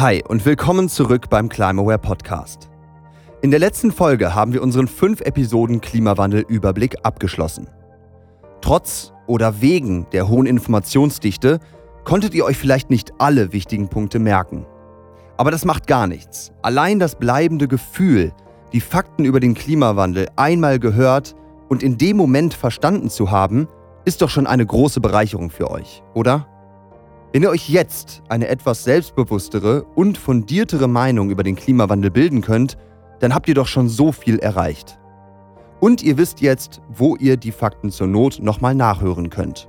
Hi und willkommen zurück beim Climaware Podcast. In der letzten Folge haben wir unseren fünf Episoden Klimawandel-Überblick abgeschlossen. Trotz oder wegen der hohen Informationsdichte konntet ihr euch vielleicht nicht alle wichtigen Punkte merken. Aber das macht gar nichts. Allein das bleibende Gefühl, die Fakten über den Klimawandel einmal gehört und in dem Moment verstanden zu haben, ist doch schon eine große Bereicherung für euch, oder? Wenn ihr euch jetzt eine etwas selbstbewusstere und fundiertere Meinung über den Klimawandel bilden könnt, dann habt ihr doch schon so viel erreicht. Und ihr wisst jetzt, wo ihr die Fakten zur Not nochmal nachhören könnt.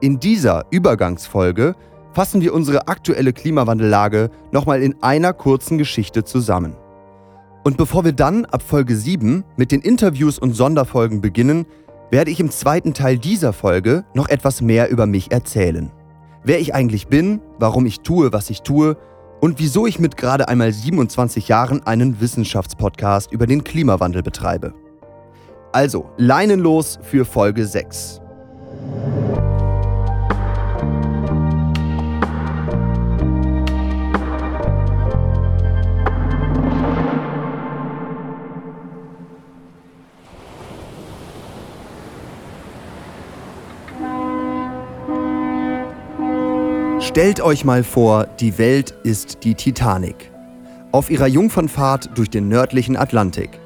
In dieser Übergangsfolge fassen wir unsere aktuelle Klimawandellage nochmal in einer kurzen Geschichte zusammen. Und bevor wir dann ab Folge 7 mit den Interviews und Sonderfolgen beginnen, werde ich im zweiten Teil dieser Folge noch etwas mehr über mich erzählen wer ich eigentlich bin, warum ich tue, was ich tue und wieso ich mit gerade einmal 27 Jahren einen Wissenschaftspodcast über den Klimawandel betreibe. Also, leinenlos für Folge 6. Stellt euch mal vor, die Welt ist die Titanic. Auf ihrer Jungfernfahrt durch den nördlichen Atlantik.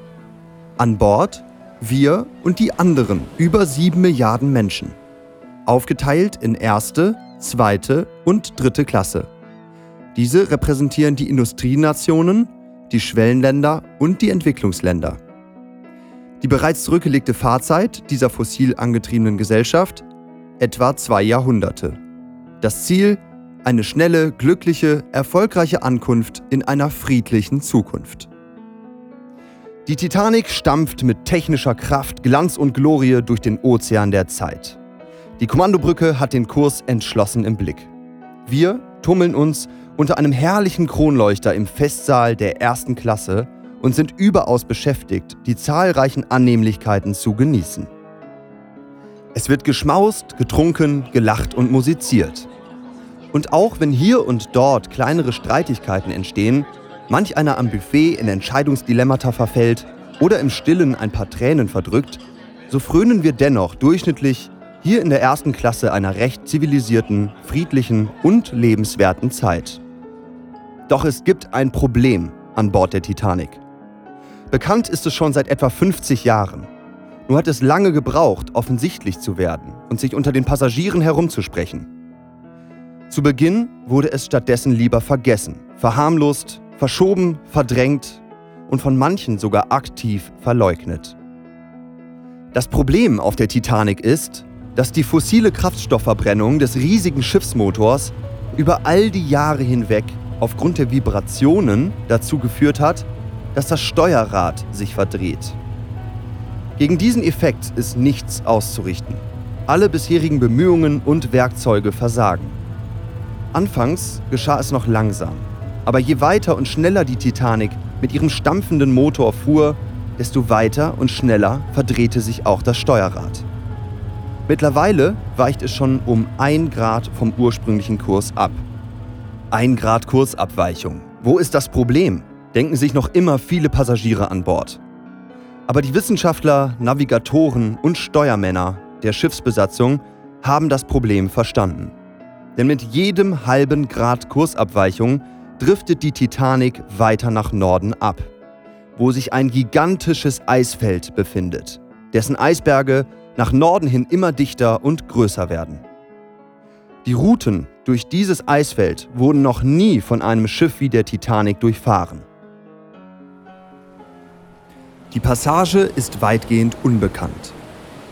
An Bord wir und die anderen über sieben Milliarden Menschen. Aufgeteilt in erste, zweite und dritte Klasse. Diese repräsentieren die Industrienationen, die Schwellenländer und die Entwicklungsländer. Die bereits zurückgelegte Fahrzeit dieser fossil angetriebenen Gesellschaft etwa zwei Jahrhunderte. Das Ziel eine schnelle, glückliche, erfolgreiche Ankunft in einer friedlichen Zukunft. Die Titanic stampft mit technischer Kraft, Glanz und Glorie durch den Ozean der Zeit. Die Kommandobrücke hat den Kurs entschlossen im Blick. Wir tummeln uns unter einem herrlichen Kronleuchter im Festsaal der ersten Klasse und sind überaus beschäftigt, die zahlreichen Annehmlichkeiten zu genießen. Es wird geschmaust, getrunken, gelacht und musiziert. Und auch wenn hier und dort kleinere Streitigkeiten entstehen, manch einer am Buffet in Entscheidungsdilemmata verfällt oder im Stillen ein paar Tränen verdrückt, so frönen wir dennoch durchschnittlich hier in der ersten Klasse einer recht zivilisierten, friedlichen und lebenswerten Zeit. Doch es gibt ein Problem an Bord der Titanic. Bekannt ist es schon seit etwa 50 Jahren. Nur hat es lange gebraucht, offensichtlich zu werden und sich unter den Passagieren herumzusprechen. Zu Beginn wurde es stattdessen lieber vergessen, verharmlost, verschoben, verdrängt und von manchen sogar aktiv verleugnet. Das Problem auf der Titanic ist, dass die fossile Kraftstoffverbrennung des riesigen Schiffsmotors über all die Jahre hinweg aufgrund der Vibrationen dazu geführt hat, dass das Steuerrad sich verdreht. Gegen diesen Effekt ist nichts auszurichten. Alle bisherigen Bemühungen und Werkzeuge versagen. Anfangs geschah es noch langsam, aber je weiter und schneller die Titanic mit ihrem stampfenden Motor fuhr, desto weiter und schneller verdrehte sich auch das Steuerrad. Mittlerweile weicht es schon um ein Grad vom ursprünglichen Kurs ab. Ein Grad Kursabweichung. Wo ist das Problem? Denken sich noch immer viele Passagiere an Bord. Aber die Wissenschaftler, Navigatoren und Steuermänner der Schiffsbesatzung haben das Problem verstanden. Denn mit jedem halben Grad Kursabweichung driftet die Titanic weiter nach Norden ab, wo sich ein gigantisches Eisfeld befindet, dessen Eisberge nach Norden hin immer dichter und größer werden. Die Routen durch dieses Eisfeld wurden noch nie von einem Schiff wie der Titanic durchfahren. Die Passage ist weitgehend unbekannt.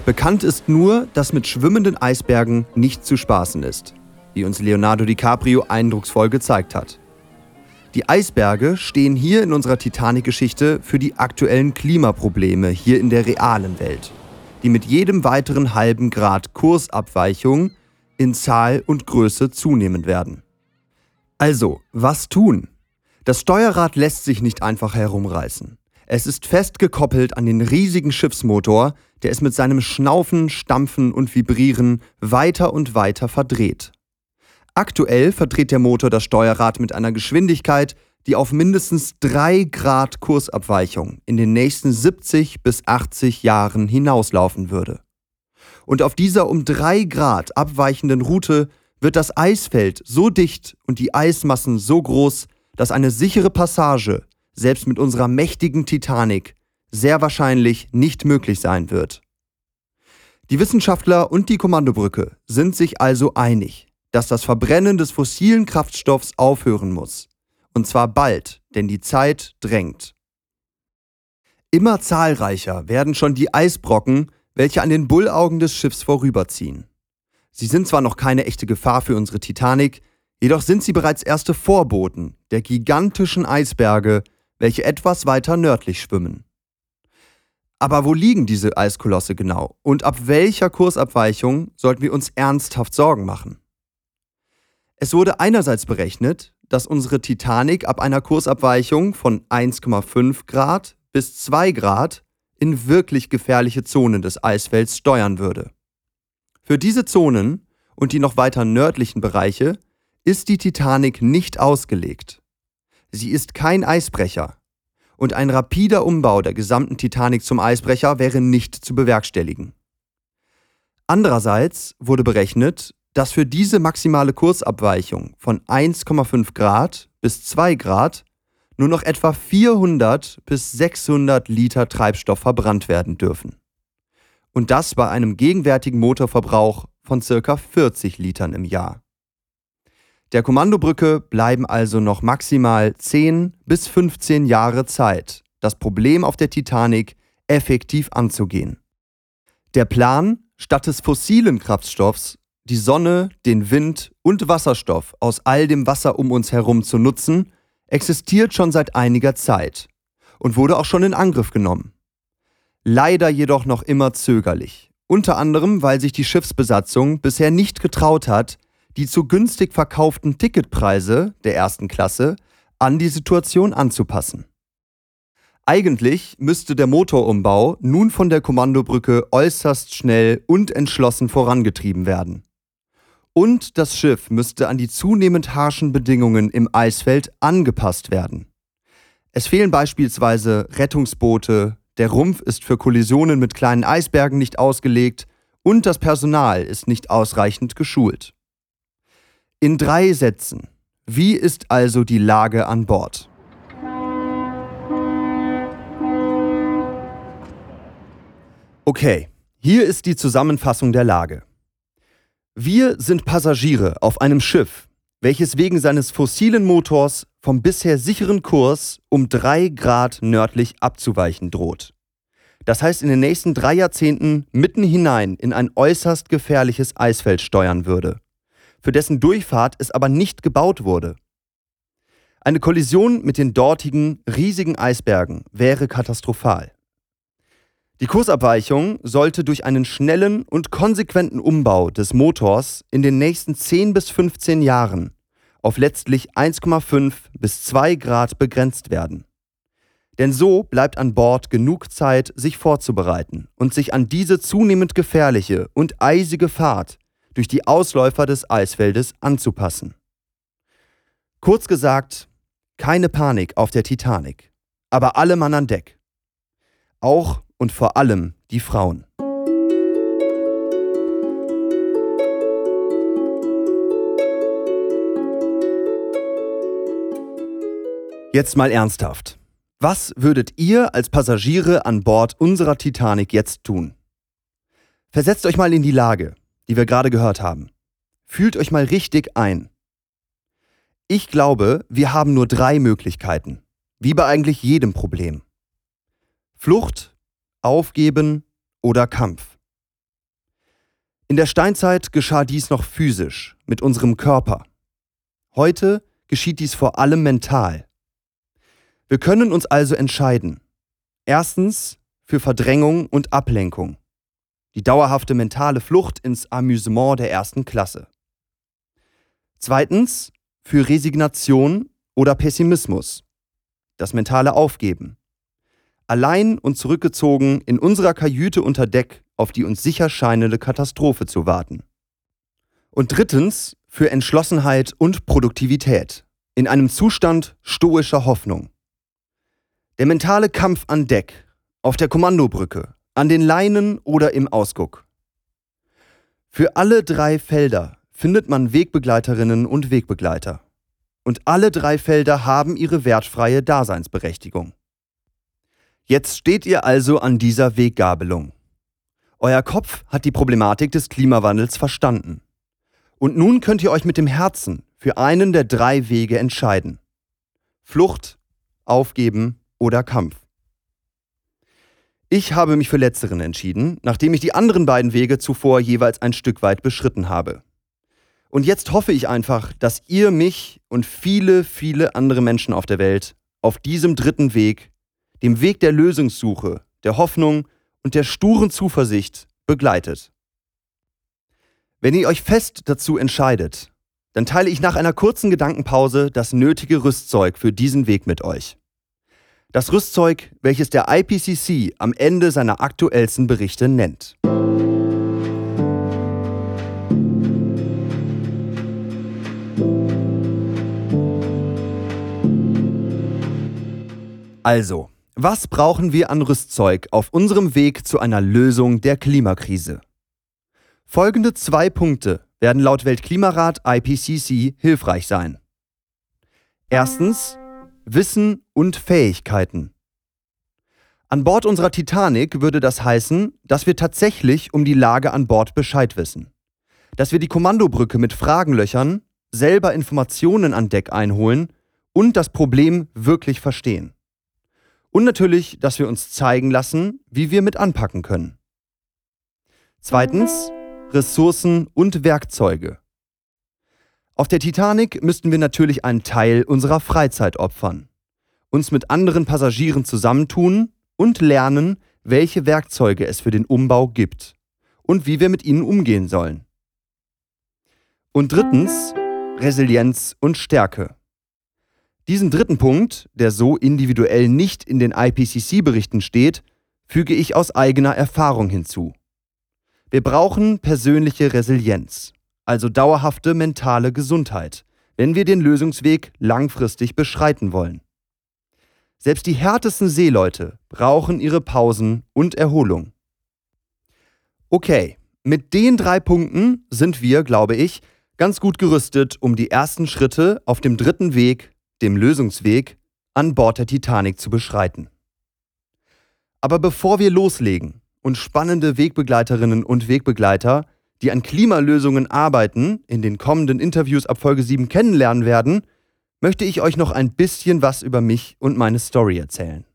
Bekannt ist nur, dass mit schwimmenden Eisbergen nicht zu spaßen ist wie uns Leonardo DiCaprio eindrucksvoll gezeigt hat. Die Eisberge stehen hier in unserer Titanic-Geschichte für die aktuellen Klimaprobleme hier in der realen Welt, die mit jedem weiteren halben Grad Kursabweichung in Zahl und Größe zunehmen werden. Also, was tun? Das Steuerrad lässt sich nicht einfach herumreißen. Es ist fest gekoppelt an den riesigen Schiffsmotor, der es mit seinem Schnaufen, Stampfen und Vibrieren weiter und weiter verdreht. Aktuell verdreht der Motor das Steuerrad mit einer Geschwindigkeit, die auf mindestens 3 Grad Kursabweichung in den nächsten 70 bis 80 Jahren hinauslaufen würde. Und auf dieser um 3 Grad abweichenden Route wird das Eisfeld so dicht und die Eismassen so groß, dass eine sichere Passage, selbst mit unserer mächtigen Titanic, sehr wahrscheinlich nicht möglich sein wird. Die Wissenschaftler und die Kommandobrücke sind sich also einig, dass das Verbrennen des fossilen Kraftstoffs aufhören muss. Und zwar bald, denn die Zeit drängt. Immer zahlreicher werden schon die Eisbrocken, welche an den Bullaugen des Schiffs vorüberziehen. Sie sind zwar noch keine echte Gefahr für unsere Titanic, jedoch sind sie bereits erste Vorboten der gigantischen Eisberge, welche etwas weiter nördlich schwimmen. Aber wo liegen diese Eiskolosse genau und ab welcher Kursabweichung sollten wir uns ernsthaft Sorgen machen? Es wurde einerseits berechnet, dass unsere Titanic ab einer Kursabweichung von 1,5 Grad bis 2 Grad in wirklich gefährliche Zonen des Eisfelds steuern würde. Für diese Zonen und die noch weiter nördlichen Bereiche ist die Titanic nicht ausgelegt. Sie ist kein Eisbrecher und ein rapider Umbau der gesamten Titanic zum Eisbrecher wäre nicht zu bewerkstelligen. Andererseits wurde berechnet, dass für diese maximale Kursabweichung von 1,5 Grad bis 2 Grad nur noch etwa 400 bis 600 Liter Treibstoff verbrannt werden dürfen. Und das bei einem gegenwärtigen Motorverbrauch von ca. 40 Litern im Jahr. Der Kommandobrücke bleiben also noch maximal 10 bis 15 Jahre Zeit, das Problem auf der Titanic effektiv anzugehen. Der Plan, statt des fossilen Kraftstoffs die Sonne, den Wind und Wasserstoff aus all dem Wasser um uns herum zu nutzen, existiert schon seit einiger Zeit und wurde auch schon in Angriff genommen. Leider jedoch noch immer zögerlich, unter anderem weil sich die Schiffsbesatzung bisher nicht getraut hat, die zu günstig verkauften Ticketpreise der ersten Klasse an die Situation anzupassen. Eigentlich müsste der Motorumbau nun von der Kommandobrücke äußerst schnell und entschlossen vorangetrieben werden und das Schiff müsste an die zunehmend harschen Bedingungen im Eisfeld angepasst werden. Es fehlen beispielsweise Rettungsboote, der Rumpf ist für Kollisionen mit kleinen Eisbergen nicht ausgelegt und das Personal ist nicht ausreichend geschult. In drei Sätzen. Wie ist also die Lage an Bord? Okay, hier ist die Zusammenfassung der Lage. Wir sind Passagiere auf einem Schiff, welches wegen seines fossilen Motors vom bisher sicheren Kurs um drei Grad nördlich abzuweichen droht. Das heißt in den nächsten drei Jahrzehnten mitten hinein in ein äußerst gefährliches Eisfeld steuern würde, für dessen Durchfahrt es aber nicht gebaut wurde. Eine Kollision mit den dortigen riesigen Eisbergen wäre katastrophal. Die Kursabweichung sollte durch einen schnellen und konsequenten Umbau des Motors in den nächsten 10 bis 15 Jahren auf letztlich 1,5 bis 2 Grad begrenzt werden. Denn so bleibt an Bord genug Zeit, sich vorzubereiten und sich an diese zunehmend gefährliche und eisige Fahrt durch die Ausläufer des Eisfeldes anzupassen. Kurz gesagt, keine Panik auf der Titanic, aber alle Mann an Deck. Auch und vor allem die Frauen. Jetzt mal ernsthaft. Was würdet ihr als Passagiere an Bord unserer Titanic jetzt tun? Versetzt euch mal in die Lage, die wir gerade gehört haben. Fühlt euch mal richtig ein. Ich glaube, wir haben nur drei Möglichkeiten, wie bei eigentlich jedem Problem. Flucht, Aufgeben oder Kampf. In der Steinzeit geschah dies noch physisch, mit unserem Körper. Heute geschieht dies vor allem mental. Wir können uns also entscheiden. Erstens für Verdrängung und Ablenkung. Die dauerhafte mentale Flucht ins Amüsement der ersten Klasse. Zweitens für Resignation oder Pessimismus. Das mentale Aufgeben allein und zurückgezogen in unserer Kajüte unter Deck auf die uns sicher scheinende Katastrophe zu warten. Und drittens für Entschlossenheit und Produktivität in einem Zustand stoischer Hoffnung. Der mentale Kampf an Deck, auf der Kommandobrücke, an den Leinen oder im Ausguck. Für alle drei Felder findet man Wegbegleiterinnen und Wegbegleiter. Und alle drei Felder haben ihre wertfreie Daseinsberechtigung. Jetzt steht ihr also an dieser Weggabelung. Euer Kopf hat die Problematik des Klimawandels verstanden. Und nun könnt ihr euch mit dem Herzen für einen der drei Wege entscheiden. Flucht, Aufgeben oder Kampf. Ich habe mich für letzteren entschieden, nachdem ich die anderen beiden Wege zuvor jeweils ein Stück weit beschritten habe. Und jetzt hoffe ich einfach, dass ihr mich und viele, viele andere Menschen auf der Welt auf diesem dritten Weg, dem Weg der Lösungssuche, der Hoffnung und der sturen Zuversicht begleitet. Wenn ihr euch fest dazu entscheidet, dann teile ich nach einer kurzen Gedankenpause das nötige Rüstzeug für diesen Weg mit euch. Das Rüstzeug, welches der IPCC am Ende seiner aktuellsten Berichte nennt. Also, was brauchen wir an Rüstzeug auf unserem Weg zu einer Lösung der Klimakrise? Folgende zwei Punkte werden laut Weltklimarat IPCC hilfreich sein. Erstens Wissen und Fähigkeiten. An Bord unserer Titanic würde das heißen, dass wir tatsächlich um die Lage an Bord Bescheid wissen. Dass wir die Kommandobrücke mit Fragen löchern, selber Informationen an Deck einholen und das Problem wirklich verstehen. Und natürlich, dass wir uns zeigen lassen, wie wir mit anpacken können. Zweitens, Ressourcen und Werkzeuge. Auf der Titanic müssten wir natürlich einen Teil unserer Freizeit opfern, uns mit anderen Passagieren zusammentun und lernen, welche Werkzeuge es für den Umbau gibt und wie wir mit ihnen umgehen sollen. Und drittens, Resilienz und Stärke. Diesen dritten Punkt, der so individuell nicht in den IPCC-Berichten steht, füge ich aus eigener Erfahrung hinzu. Wir brauchen persönliche Resilienz, also dauerhafte mentale Gesundheit, wenn wir den Lösungsweg langfristig beschreiten wollen. Selbst die härtesten Seeleute brauchen ihre Pausen und Erholung. Okay, mit den drei Punkten sind wir, glaube ich, ganz gut gerüstet, um die ersten Schritte auf dem dritten Weg dem Lösungsweg, an Bord der Titanic zu beschreiten. Aber bevor wir loslegen und spannende Wegbegleiterinnen und Wegbegleiter, die an Klimalösungen arbeiten, in den kommenden Interviews ab Folge 7 kennenlernen werden, möchte ich euch noch ein bisschen was über mich und meine Story erzählen.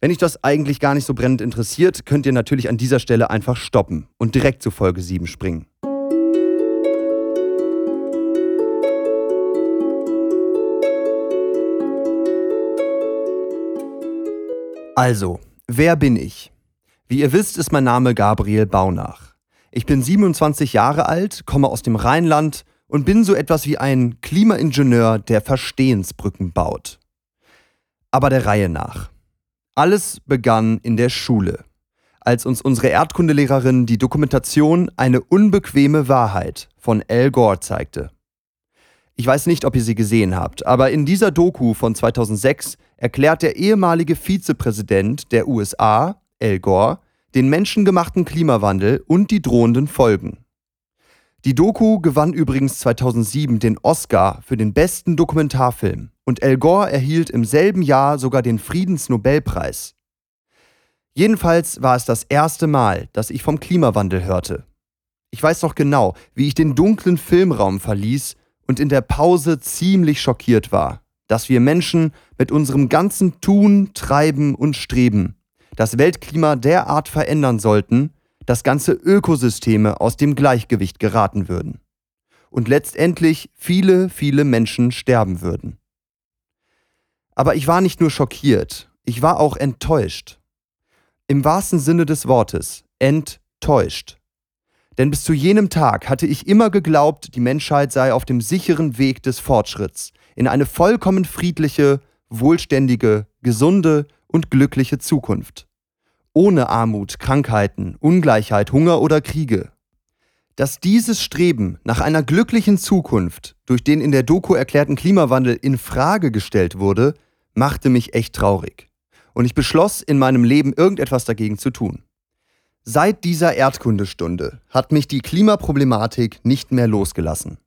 Wenn euch das eigentlich gar nicht so brennend interessiert, könnt ihr natürlich an dieser Stelle einfach stoppen und direkt zu Folge 7 springen. Also, wer bin ich? Wie ihr wisst, ist mein Name Gabriel Baunach. Ich bin 27 Jahre alt, komme aus dem Rheinland und bin so etwas wie ein Klimaingenieur, der Verstehensbrücken baut. Aber der Reihe nach. Alles begann in der Schule, als uns unsere Erdkundelehrerin die Dokumentation Eine unbequeme Wahrheit von Al Gore zeigte. Ich weiß nicht, ob ihr sie gesehen habt, aber in dieser Doku von 2006 erklärt der ehemalige Vizepräsident der USA, Al Gore, den menschengemachten Klimawandel und die drohenden Folgen. Die Doku gewann übrigens 2007 den Oscar für den besten Dokumentarfilm und Al Gore erhielt im selben Jahr sogar den Friedensnobelpreis. Jedenfalls war es das erste Mal, dass ich vom Klimawandel hörte. Ich weiß noch genau, wie ich den dunklen Filmraum verließ und in der Pause ziemlich schockiert war, dass wir Menschen mit unserem ganzen Tun, Treiben und Streben das Weltklima derart verändern sollten, dass ganze Ökosysteme aus dem Gleichgewicht geraten würden und letztendlich viele, viele Menschen sterben würden. Aber ich war nicht nur schockiert, ich war auch enttäuscht. Im wahrsten Sinne des Wortes, enttäuscht. Denn bis zu jenem Tag hatte ich immer geglaubt, die Menschheit sei auf dem sicheren Weg des Fortschritts in eine vollkommen friedliche, wohlständige, gesunde und glückliche Zukunft. Ohne Armut, Krankheiten, Ungleichheit, Hunger oder Kriege. Dass dieses Streben nach einer glücklichen Zukunft durch den in der Doku erklärten Klimawandel in Frage gestellt wurde, machte mich echt traurig. Und ich beschloss, in meinem Leben irgendetwas dagegen zu tun. Seit dieser Erdkundestunde hat mich die Klimaproblematik nicht mehr losgelassen.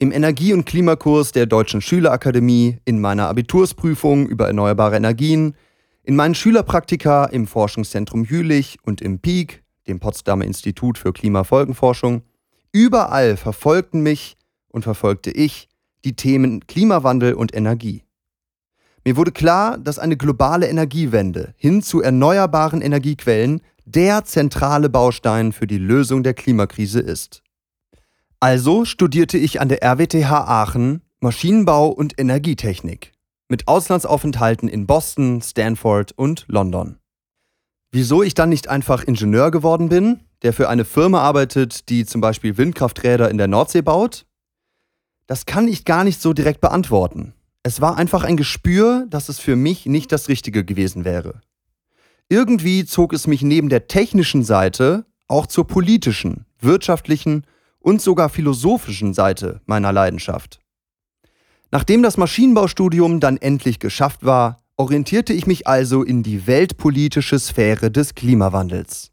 Im Energie- und Klimakurs der Deutschen Schülerakademie, in meiner Abitursprüfung über erneuerbare Energien, in meinen Schülerpraktika im Forschungszentrum Jülich und im PEAK, dem Potsdamer Institut für Klimafolgenforschung, überall verfolgten mich und verfolgte ich die Themen Klimawandel und Energie. Mir wurde klar, dass eine globale Energiewende hin zu erneuerbaren Energiequellen der zentrale Baustein für die Lösung der Klimakrise ist. Also studierte ich an der RWTH Aachen Maschinenbau und Energietechnik mit Auslandsaufenthalten in Boston, Stanford und London. Wieso ich dann nicht einfach Ingenieur geworden bin, der für eine Firma arbeitet, die zum Beispiel Windkrafträder in der Nordsee baut? Das kann ich gar nicht so direkt beantworten. Es war einfach ein Gespür, dass es für mich nicht das Richtige gewesen wäre. Irgendwie zog es mich neben der technischen Seite auch zur politischen, wirtschaftlichen und sogar philosophischen Seite meiner Leidenschaft. Nachdem das Maschinenbaustudium dann endlich geschafft war, orientierte ich mich also in die weltpolitische Sphäre des Klimawandels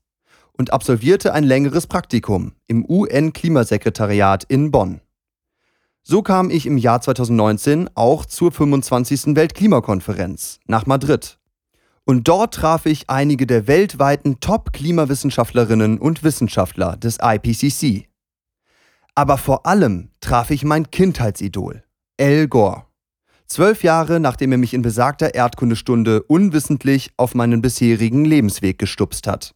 und absolvierte ein längeres Praktikum im UN-Klimasekretariat in Bonn. So kam ich im Jahr 2019 auch zur 25. Weltklimakonferenz nach Madrid. Und dort traf ich einige der weltweiten Top-Klimawissenschaftlerinnen und Wissenschaftler des IPCC. Aber vor allem traf ich mein Kindheitsidol, Al Gore. Zwölf Jahre nachdem er mich in besagter Erdkundestunde unwissentlich auf meinen bisherigen Lebensweg gestupst hat.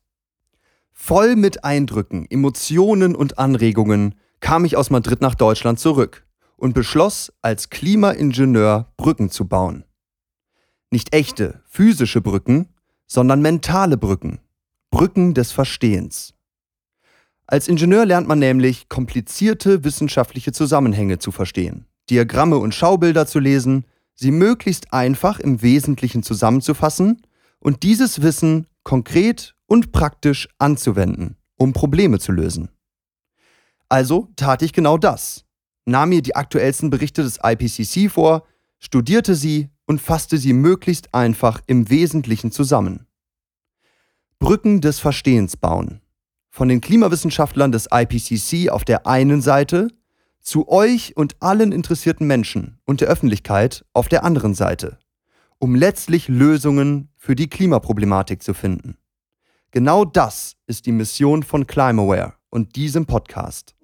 Voll mit Eindrücken, Emotionen und Anregungen kam ich aus Madrid nach Deutschland zurück und beschloss, als Klimaingenieur Brücken zu bauen. Nicht echte, physische Brücken, sondern mentale Brücken. Brücken des Verstehens. Als Ingenieur lernt man nämlich, komplizierte wissenschaftliche Zusammenhänge zu verstehen. Diagramme und Schaubilder zu lesen, sie möglichst einfach im Wesentlichen zusammenzufassen und dieses Wissen konkret und praktisch anzuwenden, um Probleme zu lösen. Also tat ich genau das, nahm mir die aktuellsten Berichte des IPCC vor, studierte sie und fasste sie möglichst einfach im Wesentlichen zusammen. Brücken des Verstehens bauen. Von den Klimawissenschaftlern des IPCC auf der einen Seite zu euch und allen interessierten Menschen und der Öffentlichkeit auf der anderen Seite, um letztlich Lösungen für die Klimaproblematik zu finden. Genau das ist die Mission von Climaware und diesem Podcast.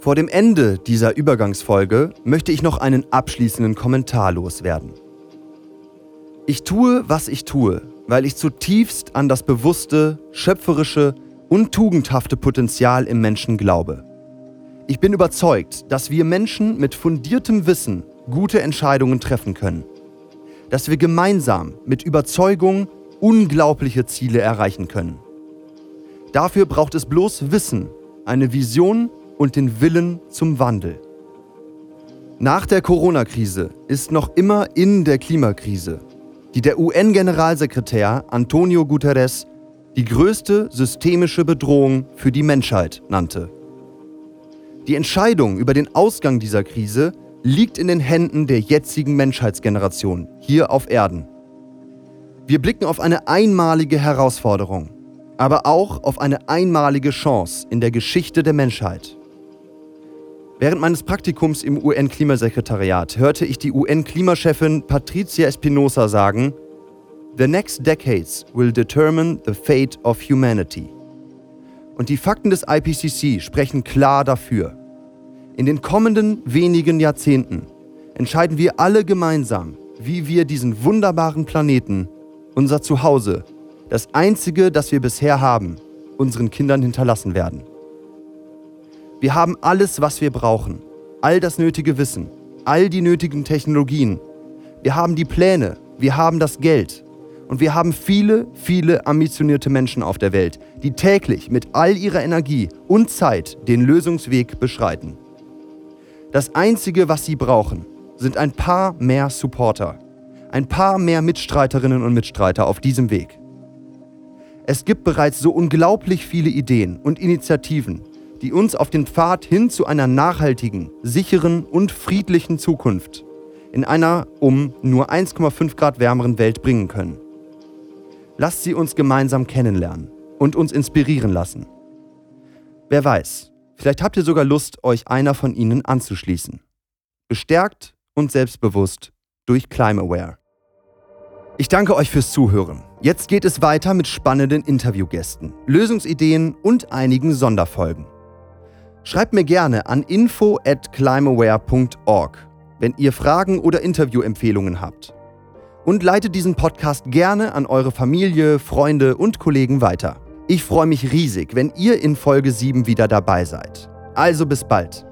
Vor dem Ende dieser Übergangsfolge möchte ich noch einen abschließenden Kommentar loswerden. Ich tue, was ich tue, weil ich zutiefst an das bewusste, schöpferische und tugendhafte Potenzial im Menschen glaube. Ich bin überzeugt, dass wir Menschen mit fundiertem Wissen gute Entscheidungen treffen können. Dass wir gemeinsam mit Überzeugung unglaubliche Ziele erreichen können. Dafür braucht es bloß Wissen, eine Vision und den Willen zum Wandel. Nach der Corona-Krise ist noch immer in der Klimakrise, die der UN-Generalsekretär Antonio Guterres die größte systemische Bedrohung für die Menschheit nannte. Die Entscheidung über den Ausgang dieser Krise liegt in den Händen der jetzigen Menschheitsgeneration hier auf Erden. Wir blicken auf eine einmalige Herausforderung, aber auch auf eine einmalige Chance in der Geschichte der Menschheit. Während meines Praktikums im UN-Klimasekretariat hörte ich die UN-Klimachefin Patricia Espinosa sagen, The next decades will determine the fate of humanity. Und die Fakten des IPCC sprechen klar dafür. In den kommenden wenigen Jahrzehnten entscheiden wir alle gemeinsam, wie wir diesen wunderbaren Planeten, unser Zuhause, das einzige, das wir bisher haben, unseren Kindern hinterlassen werden. Wir haben alles, was wir brauchen, all das nötige Wissen, all die nötigen Technologien. Wir haben die Pläne, wir haben das Geld, und wir haben viele, viele ambitionierte Menschen auf der Welt, die täglich mit all ihrer Energie und Zeit den Lösungsweg beschreiten. Das Einzige, was sie brauchen, sind ein paar mehr Supporter, ein paar mehr Mitstreiterinnen und Mitstreiter auf diesem Weg. Es gibt bereits so unglaublich viele Ideen und Initiativen, die uns auf den Pfad hin zu einer nachhaltigen, sicheren und friedlichen Zukunft in einer um nur 1,5 Grad wärmeren Welt bringen können. Lasst sie uns gemeinsam kennenlernen und uns inspirieren lassen. Wer weiß, vielleicht habt ihr sogar Lust, euch einer von ihnen anzuschließen. Bestärkt und selbstbewusst durch ClimeAware. Ich danke euch fürs Zuhören. Jetzt geht es weiter mit spannenden Interviewgästen, Lösungsideen und einigen Sonderfolgen. Schreibt mir gerne an info at climeaware.org, wenn ihr Fragen oder Interviewempfehlungen habt. Und leitet diesen Podcast gerne an eure Familie, Freunde und Kollegen weiter. Ich freue mich riesig, wenn ihr in Folge 7 wieder dabei seid. Also bis bald.